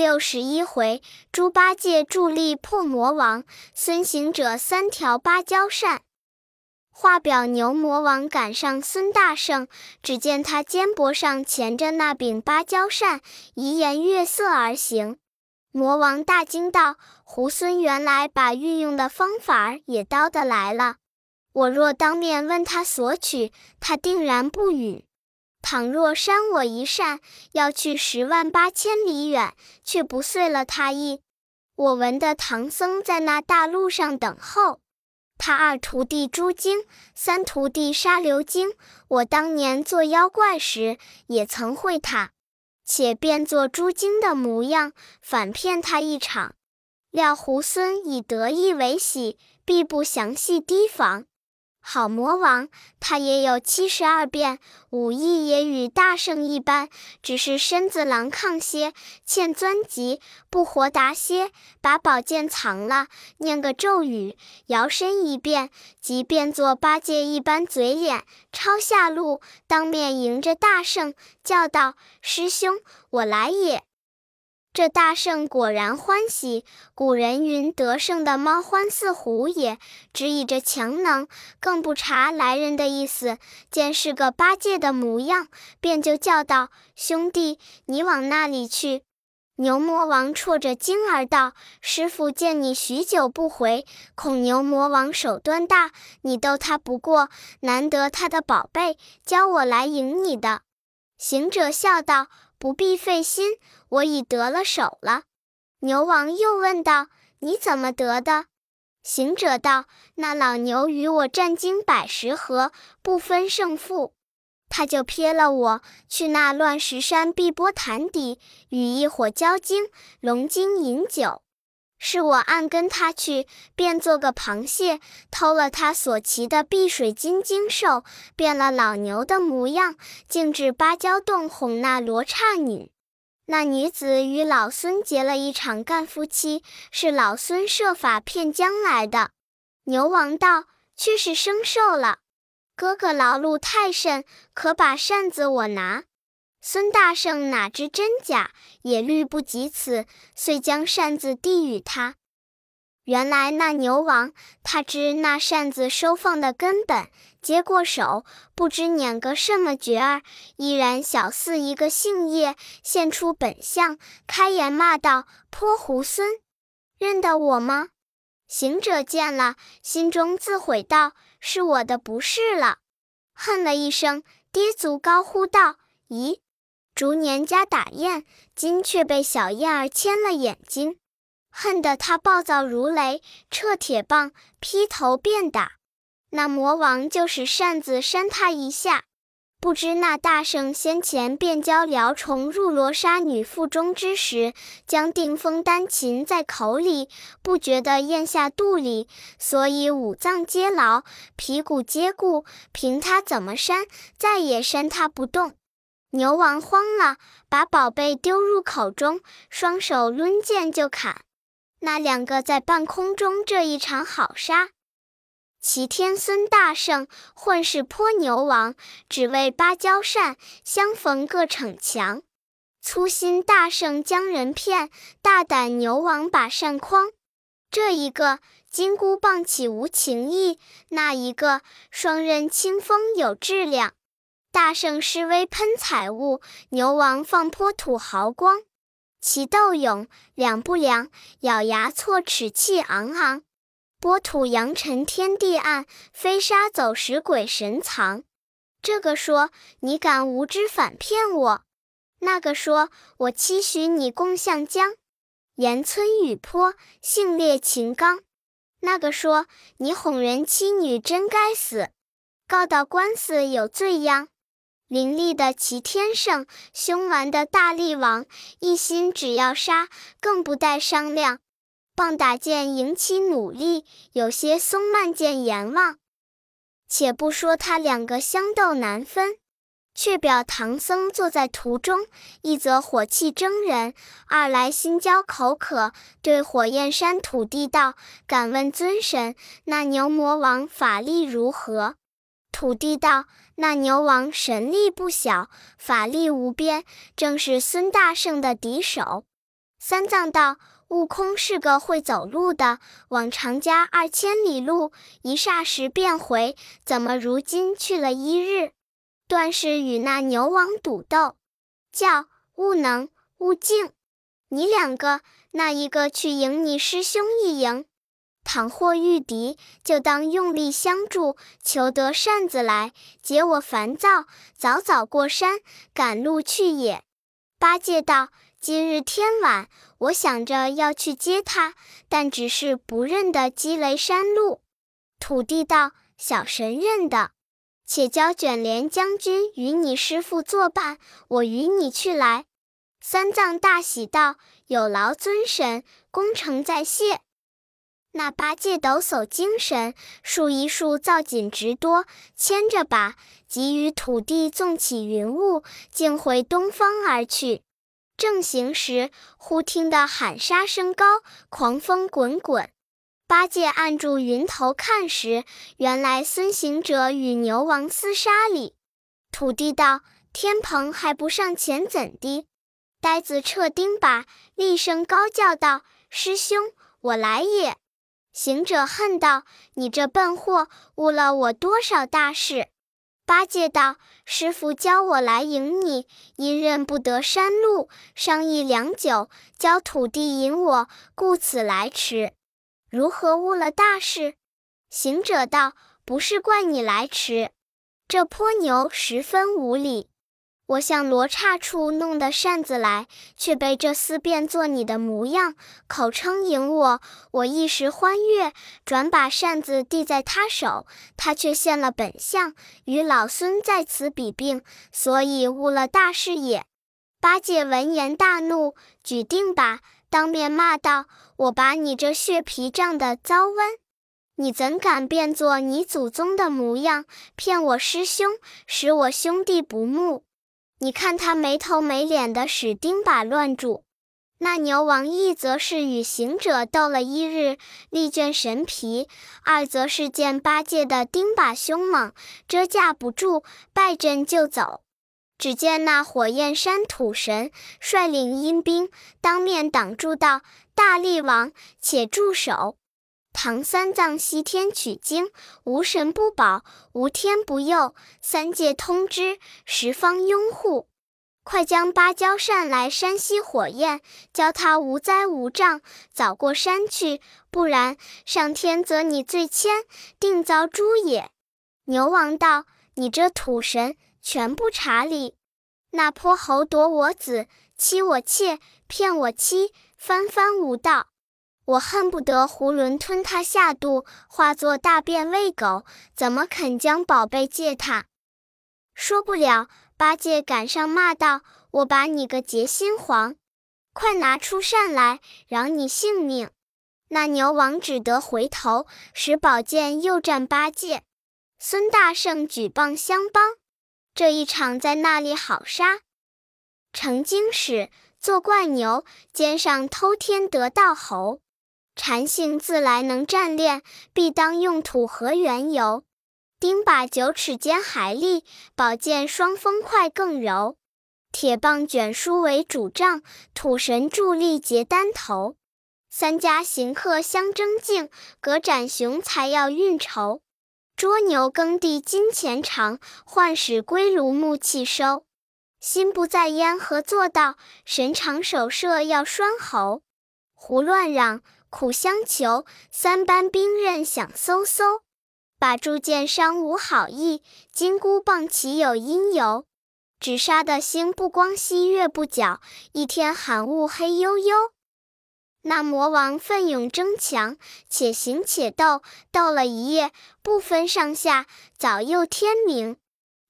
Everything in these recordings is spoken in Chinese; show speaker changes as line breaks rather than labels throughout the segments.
六十一回，猪八戒助力破魔王，孙行者三条芭蕉扇。话表牛魔王赶上孙大圣，只见他肩膊上钳着那柄芭蕉扇，怡颜悦色而行。魔王大惊道：“猢狲原来把运用的方法也叨得来了。我若当面问他索取，他定然不允。”倘若扇我一扇，要去十万八千里远，却不遂了他意。我闻得唐僧在那大路上等候，他二徒弟猪精，三徒弟沙流精。我当年做妖怪时，也曾会他，且变作猪精的模样，反骗他一场。料猢狲以得意为喜，必不详细提防。好魔王，他也有七十二变，武艺也与大圣一般，只是身子狼亢些，欠钻急，不活达些。把宝剑藏了，念个咒语，摇身一变，即变作八戒一般嘴脸，抄下路，当面迎着大圣，叫道：“师兄，我来也。”这大圣果然欢喜。古人云：“得胜的猫欢似虎也。”只以这强能，更不查来人的意思。见是个八戒的模样，便就叫道：“兄弟，你往那里去？”牛魔王啜着惊儿道：“师傅见你许久不回，恐牛魔王手段大，你斗他不过，难得他的宝贝，教我来迎你的。”行者笑道。不必费心，我已得了手了。牛王又问道：“你怎么得的？”行者道：“那老牛与我战经百十合，不分胜负，他就撇了我，去那乱石山碧波潭底，与一伙蛟精、龙精饮酒。”是我暗跟他去，变做个螃蟹，偷了他所骑的碧水金睛兽，变了老牛的模样，径至芭蕉洞哄那罗刹女。那女子与老孙结了一场干夫妻，是老孙设法骗将来的。牛王道：“却是生寿了，哥哥劳碌太甚，可把扇子我拿。”孙大圣哪知真假，也虑不及此，遂将扇子递与他。原来那牛王他知那扇子收放的根本，接过手，不知捻个什么诀儿，依然小似一个杏叶现出本相，开言骂道：“泼猢狲，认得我吗？”行者见了，心中自悔道：“是我的不是了。”恨了一声，跌足高呼道：“咦！”逐年家打雁，今却被小燕儿牵了眼睛，恨得他暴躁如雷，掣铁棒劈头便打。那魔王就使扇子扇他一下，不知那大圣先前便教辽虫入罗刹女腹中之时，将定风丹噙在口里，不觉得咽下肚里，所以五脏皆劳，皮骨皆固，凭他怎么扇，再也扇他不动。牛王慌了，把宝贝丢入口中，双手抡剑就砍。那两个在半空中这一场好杀。齐天孙大圣混世泼牛王，只为芭蕉扇，相逢各逞强。粗心大圣将人骗，大胆牛王把扇诓。这一个金箍棒起无情义，那一个双刃清风有质量。大圣施威喷彩雾，牛王放泼吐豪光。其斗勇两不良，咬牙错齿气昂昂。波土扬尘天地暗，飞沙走石鬼神藏。这个说你敢无知反骗我，那个说我期许你共向江。岩村雨坡，性烈情刚。那个说你哄人妻女真该死，告到官司有罪殃。凌厉的齐天圣，凶顽的大力王，一心只要杀，更不带商量。棒打剑引起努力，有些松慢见阎王。且不说他两个相斗难分，却表唐僧坐在途中，一则火气蒸人，二来心焦口渴，对火焰山土地道：“敢问尊神，那牛魔王法力如何？”土地道。那牛王神力不小，法力无边，正是孙大圣的敌手。三藏道：“悟空是个会走路的，往常家二千里路，一霎时便回，怎么如今去了一日？断是与那牛王赌斗。叫悟能、悟净，你两个，那一个去迎你师兄一迎。”倘或遇敌，就当用力相助，求得扇子来解我烦躁。早早过山，赶路去也。八戒道：“今日天晚，我想着要去接他，但只是不认得积雷山路。”土地道：“小神认得，且教卷帘将军与你师傅作伴，我与你去来。”三藏大喜道：“有劳尊神，功成再谢。”那八戒抖擞精神，数一数造锦直多，牵着把，即与土地纵起云雾，径回东方而去。正行时，忽听得喊杀声高，狂风滚滚。八戒按住云头看时，原来孙行者与牛王厮杀里。土地道：“天蓬还不上前，怎的？”呆子撤钉耙，厉声高叫道：“师兄，我来也！”行者恨道：“你这笨货，误了我多少大事！”八戒道：“师傅教我来迎你，因认不得山路，商议良久，教土地引我，故此来迟。如何误了大事？”行者道：“不是怪你来迟，这泼牛十分无礼。”我向罗刹处弄的扇子来，却被这厮变作你的模样，口称迎我。我一时欢悦，转把扇子递在他手，他却现了本相，与老孙在此比并，所以误了大事也。八戒闻言大怒，举定把，当面骂道：“我把你这血皮胀的糟瘟，你怎敢变作你祖宗的模样，骗我师兄，使我兄弟不睦？”你看他没头没脸的使钉耙乱住，那牛王一则是与行者斗了一日，力倦神疲；二则是见八戒的钉耙凶猛，遮架不住，败阵就走。只见那火焰山土神率领阴兵，当面挡住道：“大力王，且住手！”唐三藏西天取经，无神不保，无天不佑。三界通知，十方拥护。快将芭蕉扇来山熄火焰，教他无灾无障，早过山去。不然，上天责你罪愆，定遭诛也。牛王道：“你这土神，全不查理。那泼猴夺我子，欺我妾，骗我妻，翻番无道。”我恨不得囫囵吞他下肚，化作大便喂狗，怎么肯将宝贝借他？说不了，八戒赶上骂道：“我把你个结心黄，快拿出扇来，饶你性命！”那牛王只得回头，使宝剑又战八戒。孙大圣举棒相帮，这一场在那里好杀。成精使作怪牛，肩上偷天得道猴。禅性自来能战炼，必当用土和缘由。钉把九尺尖还利，宝剑双锋快更柔。铁棒卷书为主杖，土神助力结丹头。三家行客相争竞，隔斩雄才要运筹。捉牛耕地金钱长，换使归炉木气收。心不在焉何做道？神常守舍要拴喉。胡乱嚷。苦相求，三班兵刃响嗖嗖。把铸剑伤无好意，金箍棒岂有因由？只杀得星不光稀，月不皎，一天寒雾黑悠悠。那魔王奋勇争强，且行且斗，斗了一夜，不分上下，早又天明。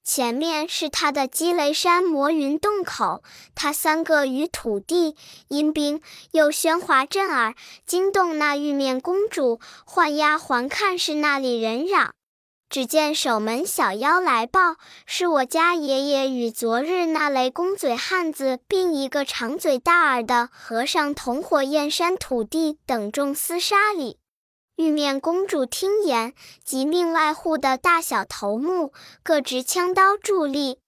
前面是他的积雷山魔云洞口，他三个与土地阴兵又喧哗震耳，惊动那玉面公主，唤丫鬟看是那里人嚷。只见守门小妖来报，是我家爷爷与昨日那雷公嘴汉子，并一个长嘴大耳的和尚同火焰山土地等众厮杀里。玉面公主听言，即命外户的大小头目各执枪刀助力。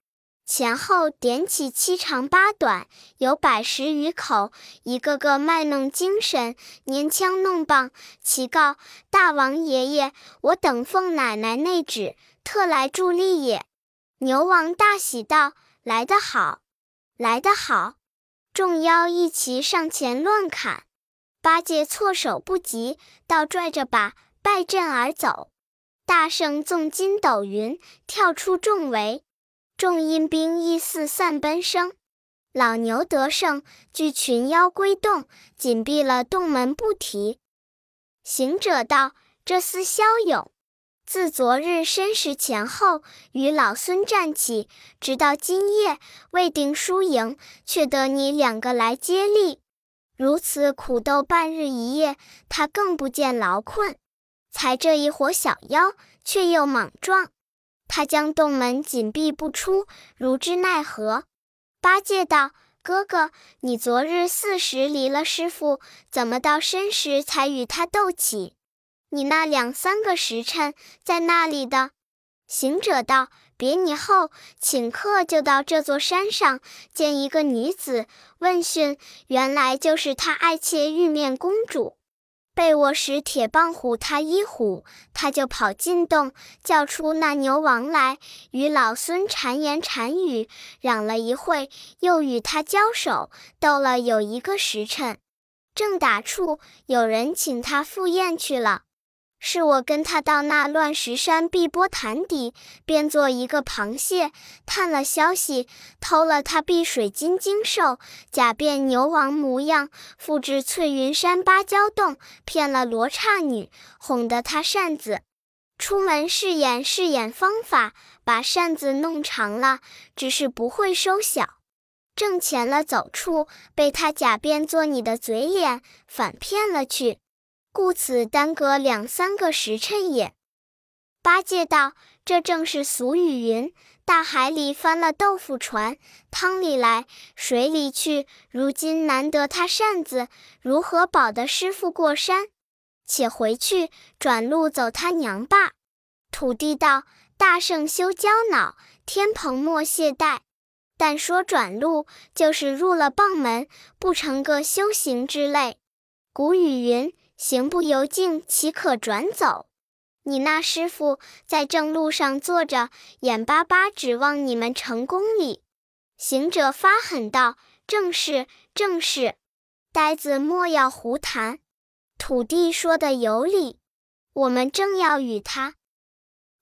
前后点起七长八短，有百十余口，一个个卖弄精神，拈枪弄棒，齐告大王爷爷：“我等奉奶奶内旨，特来助力也。”牛王大喜道：“来得好，来得好！”众妖一齐上前乱砍，八戒措手不及，倒拽着把败阵而走。大圣纵筋斗云，跳出重围。众阴兵亦似散奔生，老牛得胜，聚群妖归洞，紧闭了洞门不提。行者道：“这厮骁勇，自昨日申时前后与老孙战起，直到今夜未定输赢，却得你两个来接力。如此苦斗半日一夜，他更不见劳困。才这一伙小妖，却又莽撞。”他将洞门紧闭不出，如之奈何？八戒道：“哥哥，你昨日巳时离了师傅，怎么到申时才与他斗起？你那两三个时辰在那里的？”行者道：“别你后，顷刻就到这座山上，见一个女子，问讯，原来就是他爱妾玉面公主。”被我使铁棒唬他一唬，他就跑进洞，叫出那牛王来，与老孙谗言谗语，嚷了一会，又与他交手，斗了有一个时辰。正打处，有人请他赴宴去了。是我跟他到那乱石山碧波潭底，变作一个螃蟹，探了消息，偷了他碧水金睛兽，假变牛王模样，复制翠云山芭蕉洞，骗了罗刹女，哄得他扇子。出门试演试演方法，把扇子弄长了，只是不会收小。挣钱了走处，被他假变作你的嘴脸，反骗了去。故此耽搁两三个时辰也。八戒道：“这正是俗语云：大海里翻了豆腐船，汤里来，水里去。如今难得他扇子，如何保得师傅过山？且回去转路走他娘罢。”土地道：“大圣休焦恼，天蓬莫懈怠。但说转路，就是入了棒门，不成个修行之类。古语云。”行不由径，岂可转走？你那师傅在正路上坐着，眼巴巴指望你们成功哩。行者发狠道：“正是，正是，呆子莫要胡谈。土地说的有理，我们正要与他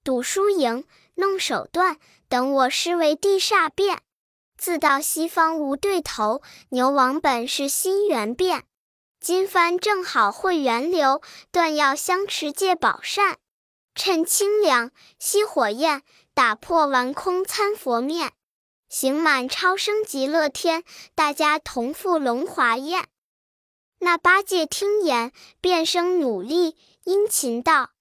赌输赢，弄手段，等我施为地煞变，自到西方无对头。牛王本是心猿变。”金幡正好会源流，断药相持借宝扇，趁清凉熄火焰，打破顽空参佛面，行满超生极乐天，大家同赴龙华宴。那八戒听言，变声努力，殷勤道：“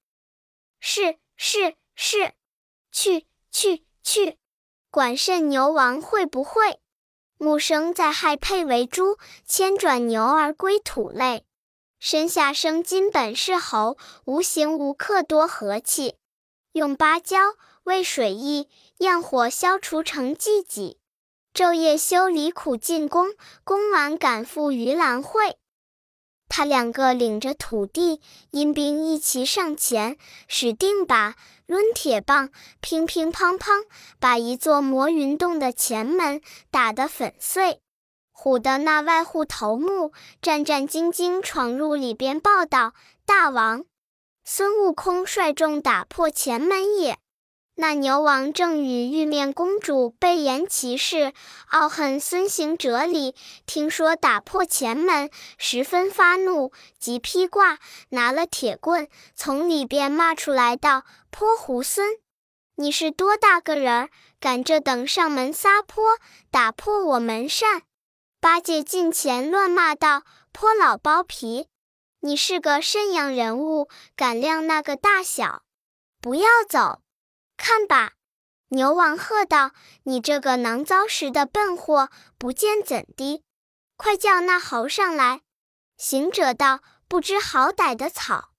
是是是，去去去，管甚牛王会不会？”木生在害配为猪，千转牛儿归土类。身下生金本是猴，无形无刻多和气。用芭蕉为水意，焰火消除成寂寂。昼夜修理苦尽功，功完赶赴盂兰会。他两个领着土地阴兵一齐上前，使定把。抡铁棒，乒乒乓乓，把一座魔云洞的前门打得粉碎。唬得那外户头目战战兢兢闯入里边，报道：“大王，孙悟空率众打破前门也。”那牛王正与玉面公主背言其事，傲恨孙行者里。听说打破前门，十分发怒，即披挂，拿了铁棍，从里边骂出来道：“泼猢狲！你是多大个人儿，敢这等上门撒泼，打破我门扇？”八戒近前乱骂道：“泼老包皮！你是个甚样人物，敢量那个大小？不要走！”看吧，牛王喝道：“你这个囊糟时的笨货，不见怎的？快叫那猴上来！”行者道：“不知好歹的草，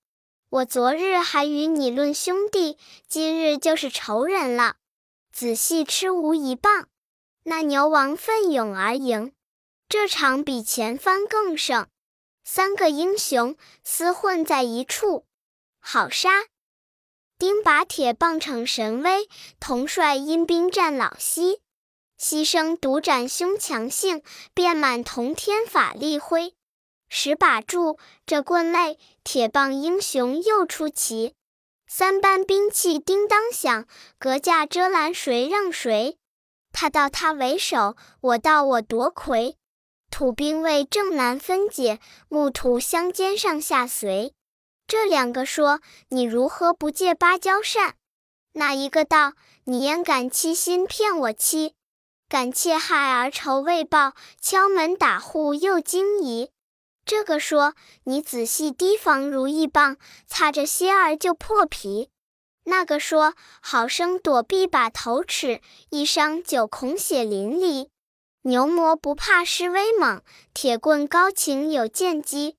我昨日还与你论兄弟，今日就是仇人了。仔细吃无一棒。”那牛王奋勇而迎，这场比前番更胜。三个英雄厮混在一处，好杀！丁把铁棒逞神威，统帅阴兵战老西。牺牲独斩凶强性，遍满同天法力辉。十把住，这棍类铁棒英雄又出奇。三般兵器叮当响，隔架遮拦谁让谁？他道他为首，我道我夺魁。土兵卫正难分解，木土相间上下随。这两个说：“你如何不借芭蕉扇？”那一个道：“你焉敢欺心骗我妻？敢窃害儿仇未报，敲门打户又惊疑。”这个说：“你仔细提防如意棒，擦着些儿就破皮。”那个说：“好生躲避把头齿，一伤就恐血淋漓。”牛魔不怕势威猛，铁棍高擎有剑机。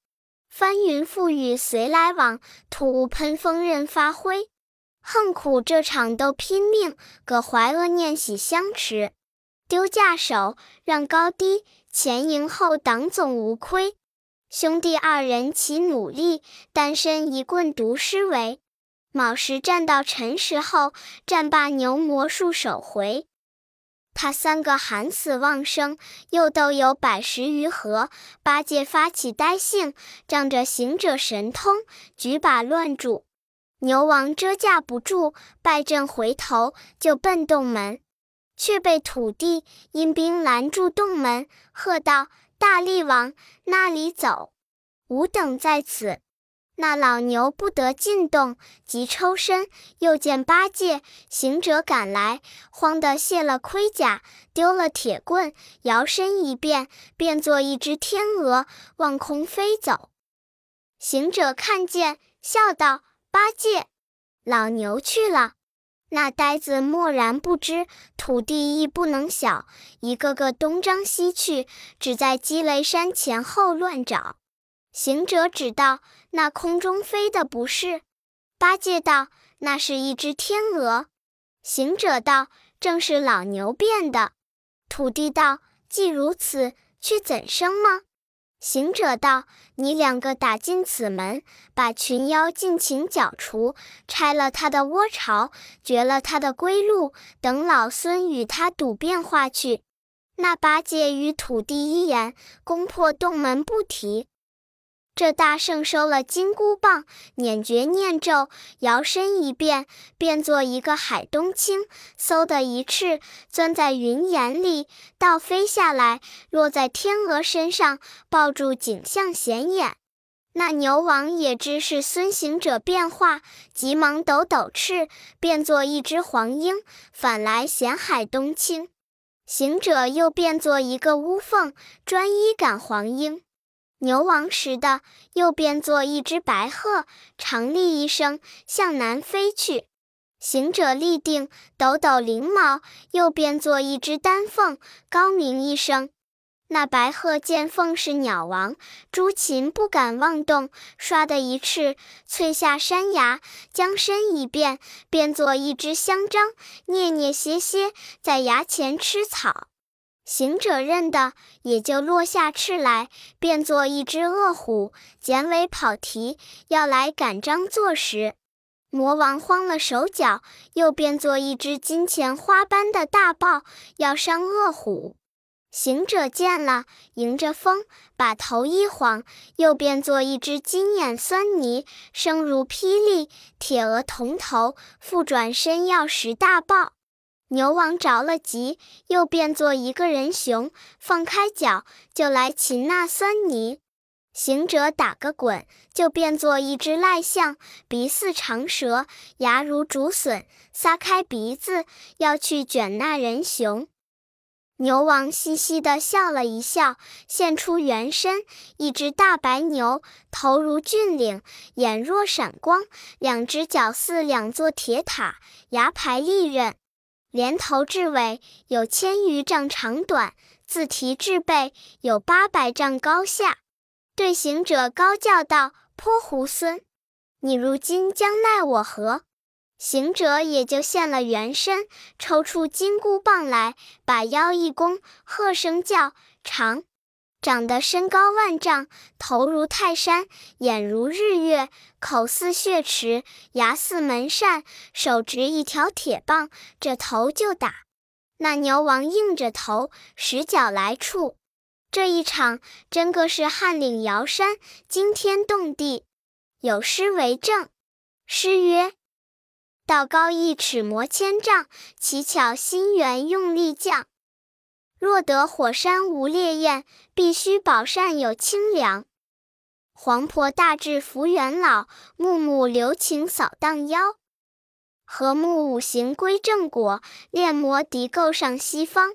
翻云覆雨随来往，吐雾喷风任发挥。横苦这场斗拼命，葛怀恶念喜相持。丢架手让高低，前迎后挡总无亏。兄弟二人齐努力，单身一棍独施为。卯时战到辰时后，战罢牛魔数首回。他三个喊死忘生，又斗有百十余合。八戒发起呆性，仗着行者神通，举把乱住。牛王遮架不住，败阵回头就奔洞门，却被土地阴兵拦住洞门，喝道：“大力王，那里走？吾等在此。”那老牛不得进洞，急抽身。又见八戒、行者赶来，慌得卸了盔甲，丢了铁棍，摇身一变，变作一只天鹅，望空飞走。行者看见，笑道：“八戒，老牛去了。”那呆子默然不知，土地亦不能晓，一个个东张西去，只在积雷山前后乱找。行者指道：“那空中飞的不是？”八戒道：“那是一只天鹅。”行者道：“正是老牛变的。”土地道：“既如此，却怎生吗？”行者道：“你两个打进此门，把群妖尽情剿除，拆了他的窝巢，绝了他的归路，等老孙与他赌变化去。”那八戒与土地一言，攻破洞门不提。这大圣收了金箍棒，捻诀念咒，摇身一变，变作一个海东青，嗖的一翅钻在云岩里，倒飞下来，落在天鹅身上，抱住景象显眼。那牛王也知是孙行者变化，急忙抖抖翅，变作一只黄莺，反来衔海东青。行者又变作一个乌凤，专一赶黄莺。牛王时的，又变作一只白鹤，长立一声，向南飞去。行者立定，抖抖翎毛，又变作一只丹凤，高鸣一声。那白鹤见凤是鸟王，朱禽不敢妄动，唰的一翅，窜下山崖，将身一变，变作一只香樟，蹑蹑歇歇，在崖前吃草。行者认得，也就落下翅来，变作一只恶虎，剪尾跑蹄，要来赶张作时。魔王慌了手脚，又变作一只金钱花般的大豹，要伤恶虎。行者见了，迎着风，把头一晃，又变作一只金眼酸泥，声如霹雳，铁额铜头，复转身要食大豹。牛王着了急，又变作一个人熊，放开脚就来擒那酸泥。行者打个滚，就变作一只赖象，鼻似长蛇，牙如竹笋，撒开鼻子要去卷那人熊。牛王嘻嘻地笑了一笑，现出原身，一只大白牛，头如峻岭，眼若闪光，两只脚似两座铁塔，牙排利刃。连头至尾有千余丈长短，自提至背有八百丈高下。对行者高叫道：“泼猢狲，你如今将奈我何？”行者也就现了原身，抽出金箍棒来，把腰一弓，喝声叫长，长得身高万丈，头如泰山，眼如日月，口似血池，牙似门扇，手执一条铁棒，这头就打。那牛王硬着头，使脚来触。这一场真个是撼岭摇山，惊天动地。有诗为证：诗曰。道高一尺魔千丈，乞巧心猿用力降。若得火山无烈焰，必须宝扇有清凉。黄婆大智福元老，木木留情扫荡妖。和睦五行归正果，炼魔敌构上西方。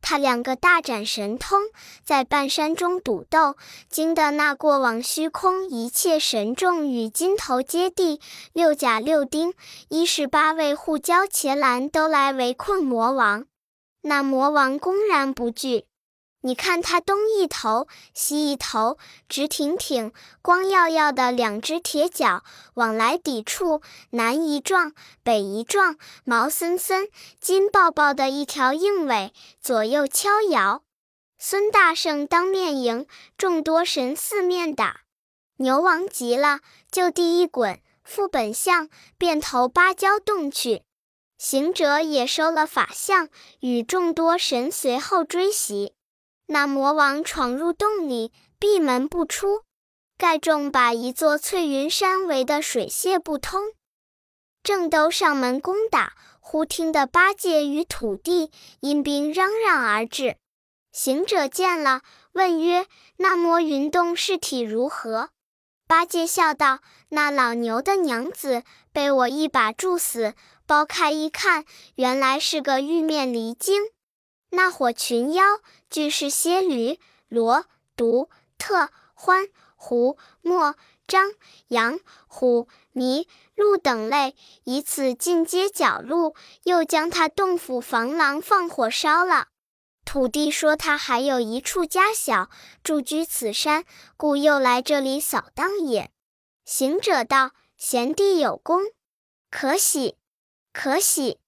他两个大展神通，在半山中赌斗，惊得那过往虚空一切神众与金头接地，六甲六丁，一十八位护教伽蓝都来围困魔王。那魔王公然不惧。你看他东一头，西一头，直挺挺、光耀耀的两只铁脚往来抵触，南一撞，北一撞，毛森森、金抱抱的一条硬尾，左右敲摇。孙大圣当面迎，众多神四面打。牛王急了，就地一滚，复本相，便投芭蕉洞去。行者也收了法相，与众多神随后追袭。那魔王闯入洞里，闭门不出。盖众把一座翠云山围得水泄不通，正都上门攻打，忽听得八戒与土地阴兵嚷嚷而至。行者见了，问曰：“那魔云洞尸体如何？”八戒笑道：“那老牛的娘子被我一把铸死，剥开一看，原来是个玉面狸精。那伙群妖。”俱是蝎驴、罗、毒、特、欢、狐、莫、张、杨、虎、麋、鹿等类，以此进阶剿戮，又将他洞府房廊放火烧了。土地说他还有一处家小，住居此山，故又来这里扫荡也。行者道：“贤弟有功，可喜，可喜。”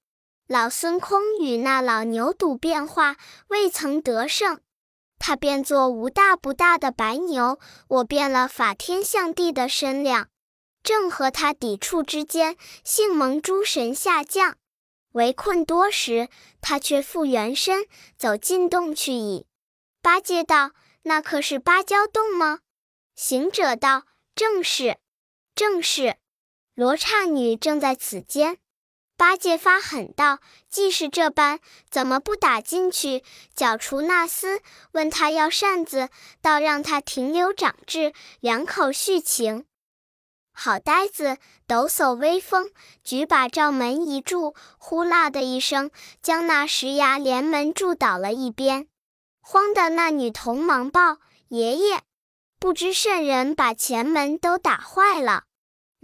老孙空与那老牛赌变化，未曾得胜。他变作无大不大的白牛，我变了法天象地的身量，正和他抵触之间，幸蒙诸神下降，围困多时，他却复原身，走进洞去矣。八戒道：“那可是芭蕉洞吗？”行者道：“正是，正是。罗刹女正在此间。”八戒发狠道：“既是这般，怎么不打进去，剿除那厮？问他要扇子，倒让他停留长智，两口续情。好呆子，抖擞威风，举把照门一柱，呼啦的一声，将那石崖连门柱倒了一边。慌的那女童忙报：爷爷，不知甚人把前门都打坏了。”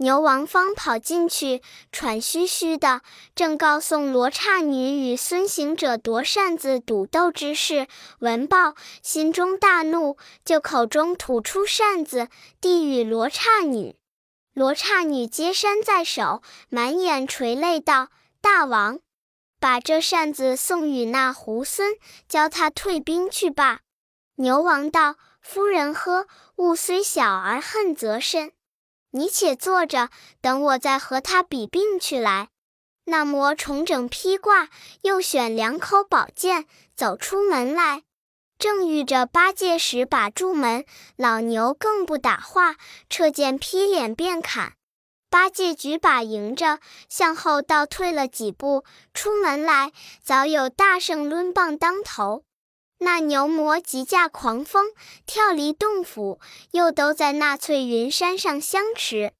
牛王方跑进去，喘吁吁的，正告诉罗刹女与孙行者夺扇子赌斗之事。闻报，心中大怒，就口中吐出扇子，递与罗刹女。罗刹女接扇在手，满眼垂泪道：“大王，把这扇子送与那猢狲，教他退兵去吧。”牛王道：“夫人呵，物虽小而恨则深。”你且坐着，等我再和他比病去来。那魔重整披挂，又选两口宝剑，走出门来，正遇着八戒时，把住门。老牛更不打话，撤剑劈脸便砍。八戒举把迎着，向后倒退了几步，出门来，早有大圣抡棒当头。那牛魔急驾狂风，跳离洞府，又都在那翠云山上相持。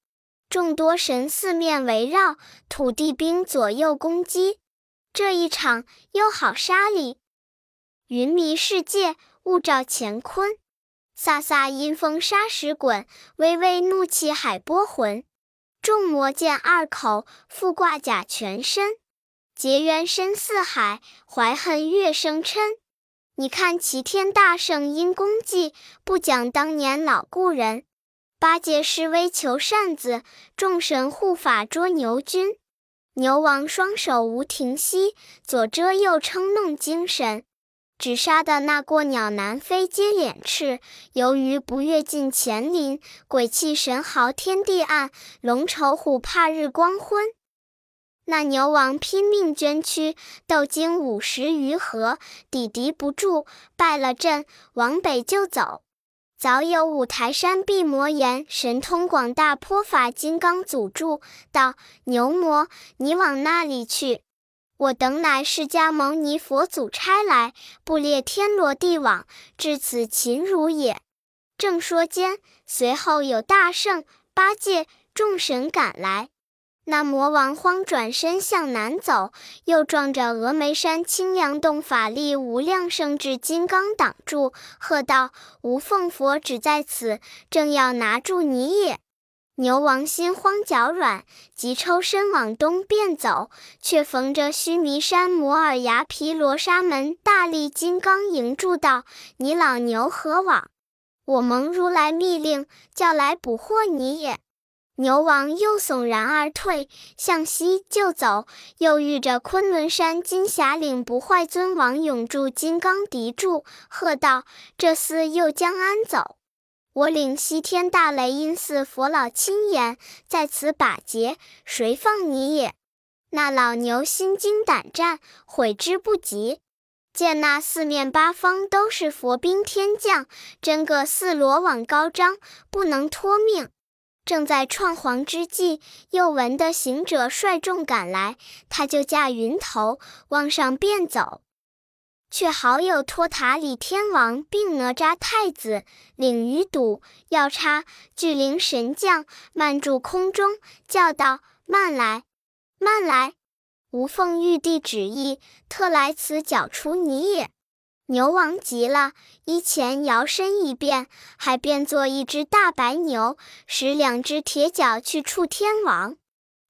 众多神四面围绕，土地兵左右攻击。这一场又好杀哩！云迷世界，雾罩乾坤。飒飒阴风沙石滚，微微怒气海波浑。众魔见二口，复挂甲全身。结缘深似海，怀恨月生嗔。你看齐天大圣因功绩，不讲当年老故人。八戒施威求扇子，众神护法捉牛君。牛王双手无停息，左遮右撑弄精神，只杀的那过鸟南飞接脸翅。由于不越进乾林，鬼气神嚎天地暗，龙愁虎怕日光昏。那牛王拼命捐躯，斗经五十余合，抵敌不住，败了阵，往北就走。早有五台山碧魔岩神通广大，泼法金刚阻住，道：“牛魔，你往那里去？我等乃释迦牟尼佛祖差来，布列天罗地网，至此擒汝也。”正说间，随后有大圣、八戒、众神赶来。那魔王慌转身向南走，又撞着峨眉山清凉洞法力无量圣智金刚挡住，喝道：“无凤佛只在此，正要拿住你也！”牛王心慌脚软，急抽身往东便走，却逢着须弥山摩尔崖毗罗沙门大力金刚迎住道：“你老牛何往？我蒙如来密令，叫来捕获你也。”牛王又悚然而退，向西就走，又遇着昆仑山金霞岭不坏尊王永驻金刚敌住，喝道：“这厮又将安走？我领西天大雷音寺佛老亲眼在此把劫，谁放你也？”那老牛心惊胆战，悔之不及。见那四面八方都是佛兵天将，真个似罗网高张，不能脱命。正在创皇之际，又闻得行者率众赶来，他就驾云头往上便走，却好有托塔李天王并哪吒太子领鱼肚、要叉、巨灵神将慢住空中，叫道：“慢来，慢来！吾奉玉帝旨意，特来此剿除你也。”牛王急了，一前摇身一变，还变作一只大白牛，使两只铁脚去触天王。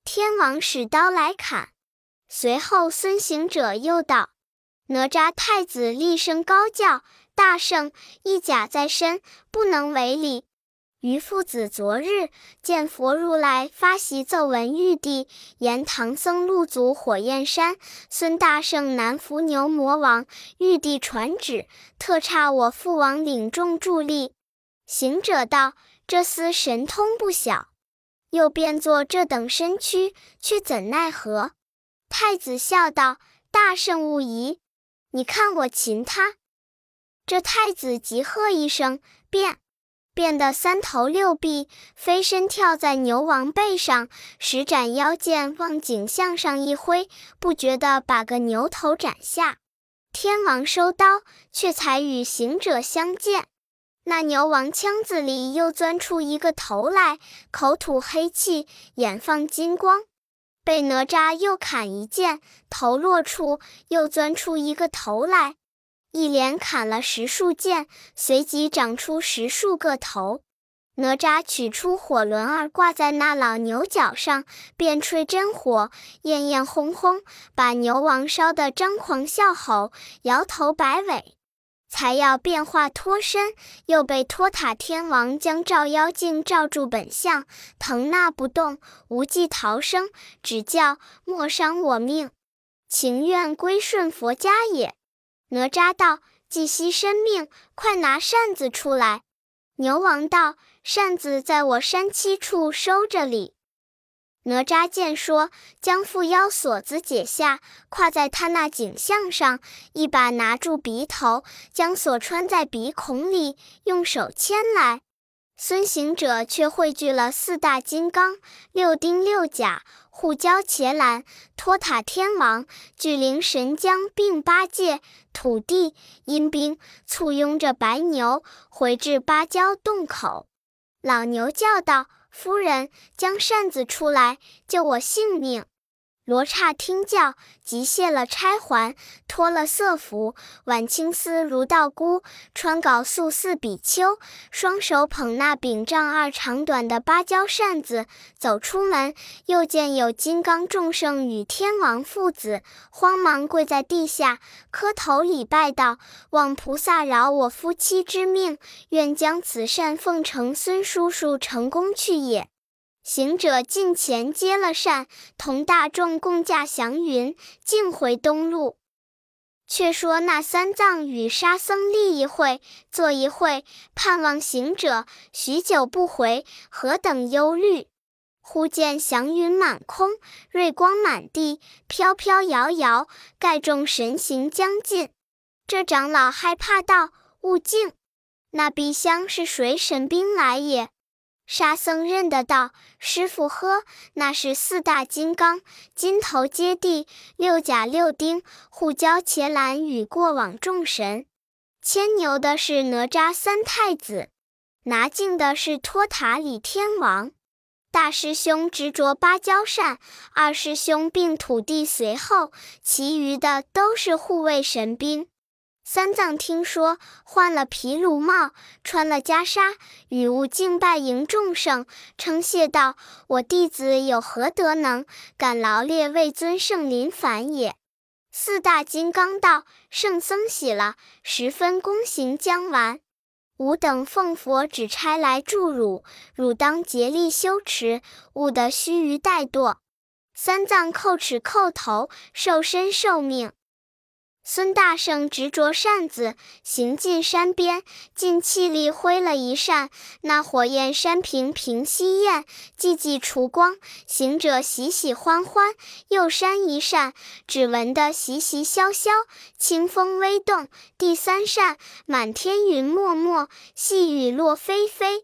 天王使刀来砍。随后孙行者又道：“哪吒太子厉声高叫：‘大圣，一甲在身，不能为礼。’”于父子昨日见佛如来发檄奏闻玉帝，言唐僧入祖火焰山，孙大圣难伏牛魔王。玉帝传旨，特差我父王领众助力。行者道：“这厮神通不小，又变作这等身躯，却怎奈何？”太子笑道：“大圣勿疑，你看我擒他。”这太子急喝一声，变。变得三头六臂，飞身跳在牛王背上，十斩腰剑往颈项上一挥，不觉地把个牛头斩下。天王收刀，却才与行者相见。那牛王腔子里又钻出一个头来，口吐黑气，眼放金光。被哪吒又砍一剑，头落处又钻出一个头来。一连砍了十数剑，随即长出十数个头。哪吒取出火轮儿挂在那老牛角上，便吹真火，焰焰轰轰，把牛王烧得张狂笑吼，摇头摆尾。才要变化脱身，又被托塔天王将照妖镜照住本相，腾那不动，无计逃生，只叫莫伤我命，情愿归顺佛家也。哪吒道：“既惜生命，快拿扇子出来。”牛王道：“扇子在我山栖处收着哩。”哪吒见说，将缚妖锁子解下，挎在他那颈项上，一把拿住鼻头，将锁穿在鼻孔里，用手牵来。孙行者却汇聚了四大金刚、六丁六甲。护交伽蓝、托塔天王、巨灵神将并八戒、土地、阴兵，簇拥着白牛回至芭蕉洞口。老牛叫道：“夫人，将扇子出来，救我性命！”罗刹听教，即卸了钗环，脱了色服，挽青丝如道姑，穿缟素似比丘，双手捧那柄丈二长短的芭蕉扇子，走出门，又见有金刚众圣与天王父子，慌忙跪在地下，磕头礼拜道：“望菩萨饶我夫妻之命，愿将此扇奉承孙叔叔成功去也。”行者近前接了扇，同大众共驾祥云，径回东路。却说那三藏与沙僧立一会，坐一会，盼望行者许久不回，何等忧虑！忽见祥云满空，瑞光满地，飘飘摇摇，盖众神形将近。这长老害怕道：“勿敬，那碧香是谁神兵来也？”沙僧认得道：“师傅呵，那是四大金刚，金头接地，六甲六丁，护教伽蓝与过往众神。牵牛的是哪吒三太子，拿镜的是托塔李天王。大师兄执着芭蕉扇，二师兄并土地随后，其余的都是护卫神兵。”三藏听说，换了皮卢帽，穿了袈裟，与悟敬拜迎众圣，称谢道：“我弟子有何德能，敢劳列位尊圣临凡也？”四大金刚道：“圣僧喜了，十分恭行将完。吾等奉佛旨差来助汝，汝当竭力修持，勿得须臾怠惰。”三藏叩齿叩头，受身受命。孙大圣执着扇子，行进山边，尽气力挥了一扇，那火焰山平平息焰，寂寂除光。行者喜喜欢欢，又扇一扇，只闻得习习萧萧，清风微动。第三扇，满天云漠漠，细雨落霏霏。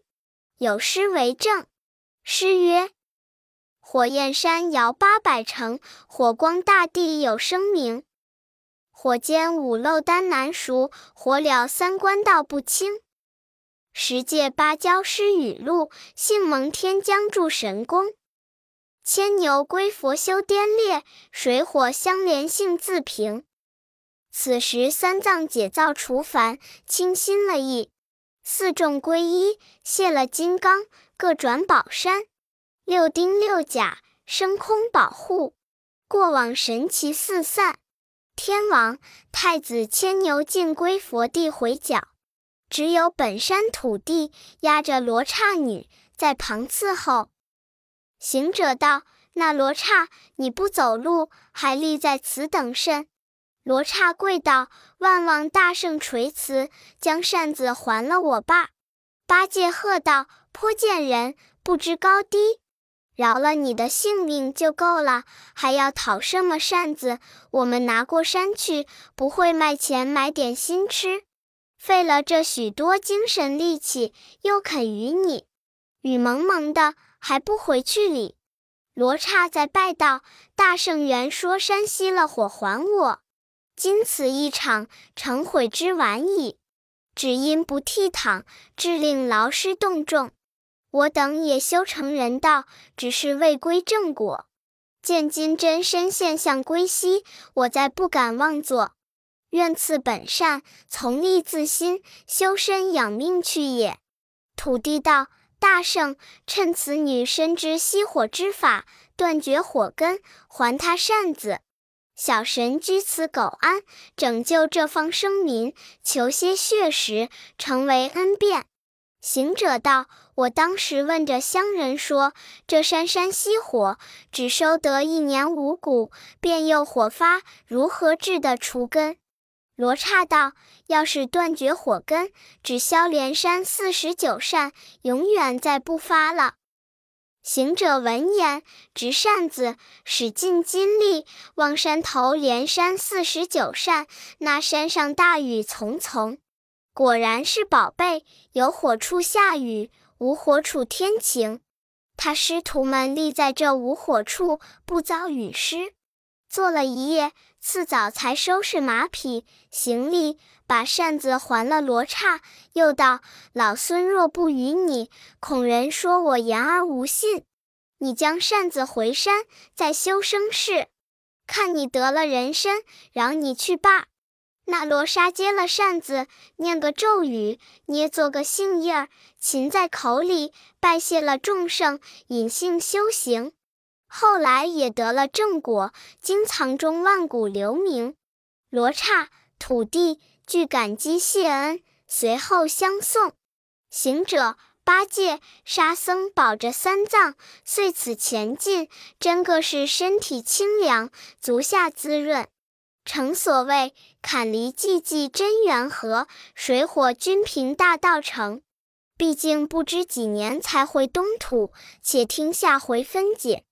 有诗为证：诗曰：火焰山摇八百城，火光大地有声名。火煎五漏丹难熟，火燎三关道不清。十界芭蕉施雨露，幸蒙天将助神功。牵牛归佛修颠裂，水火相连性自平。此时三藏解造除烦，清心了意。四众归一，卸了金刚，各转宝山。六丁六甲升空保护，过往神奇四散。天王、太子牵牛尽归佛地回脚，只有本山土地压着罗刹女在旁伺候。行者道：“那罗刹，你不走路，还立在此等甚？”罗刹跪道：“万望大圣垂慈，将扇子还了我罢。”八戒喝道：“颇见人，不知高低。”饶了你的性命就够了，还要讨什么扇子？我们拿过山去，不会卖钱买点心吃，费了这许多精神力气，又肯与你？雨蒙蒙的，还不回去哩？罗刹在拜道：“大圣原说山熄了火还我，今此一场，成悔之晚矣。只因不倜傥，致令劳师动众。”我等也修成人道，只是未归正果。见今真身现象归西，我再不敢妄作。愿赐本善，从利自心，修身养命去也。土地道：大圣，趁此女深知熄火之法，断绝火根，还他扇子。小神居此苟安，拯救这方生民，求些血食，成为恩便。行者道：“我当时问着乡人说，这山山熄火，只收得一年五谷，便又火发，如何治得除根？”罗刹道：“要是断绝火根，只消连山四十九扇，永远再不发了。”行者闻言，执扇子，使尽筋力，望山头连山四十九扇，那山上大雨丛丛。果然是宝贝，有火处下雨，无火处天晴。他师徒们立在这无火处，不遭雨湿。坐了一夜，次早才收拾马匹行李，把扇子还了罗刹。又道：“老孙若不与你，恐人说我言而无信。你将扇子回山，再修生事。看你得了人身，饶你去罢。”那罗刹接了扇子，念个咒语，捏做个杏叶儿，噙在口里，拜谢了众圣，隐性修行。后来也得了正果，经藏中万古留名。罗刹、土地俱感激谢恩，随后相送。行者、八戒、沙僧保着三藏，遂此前进，真个是身体清凉，足下滋润。诚所谓坎离寂寂真缘和，水火均平大道成。毕竟不知几年才回东土，且听下回分解。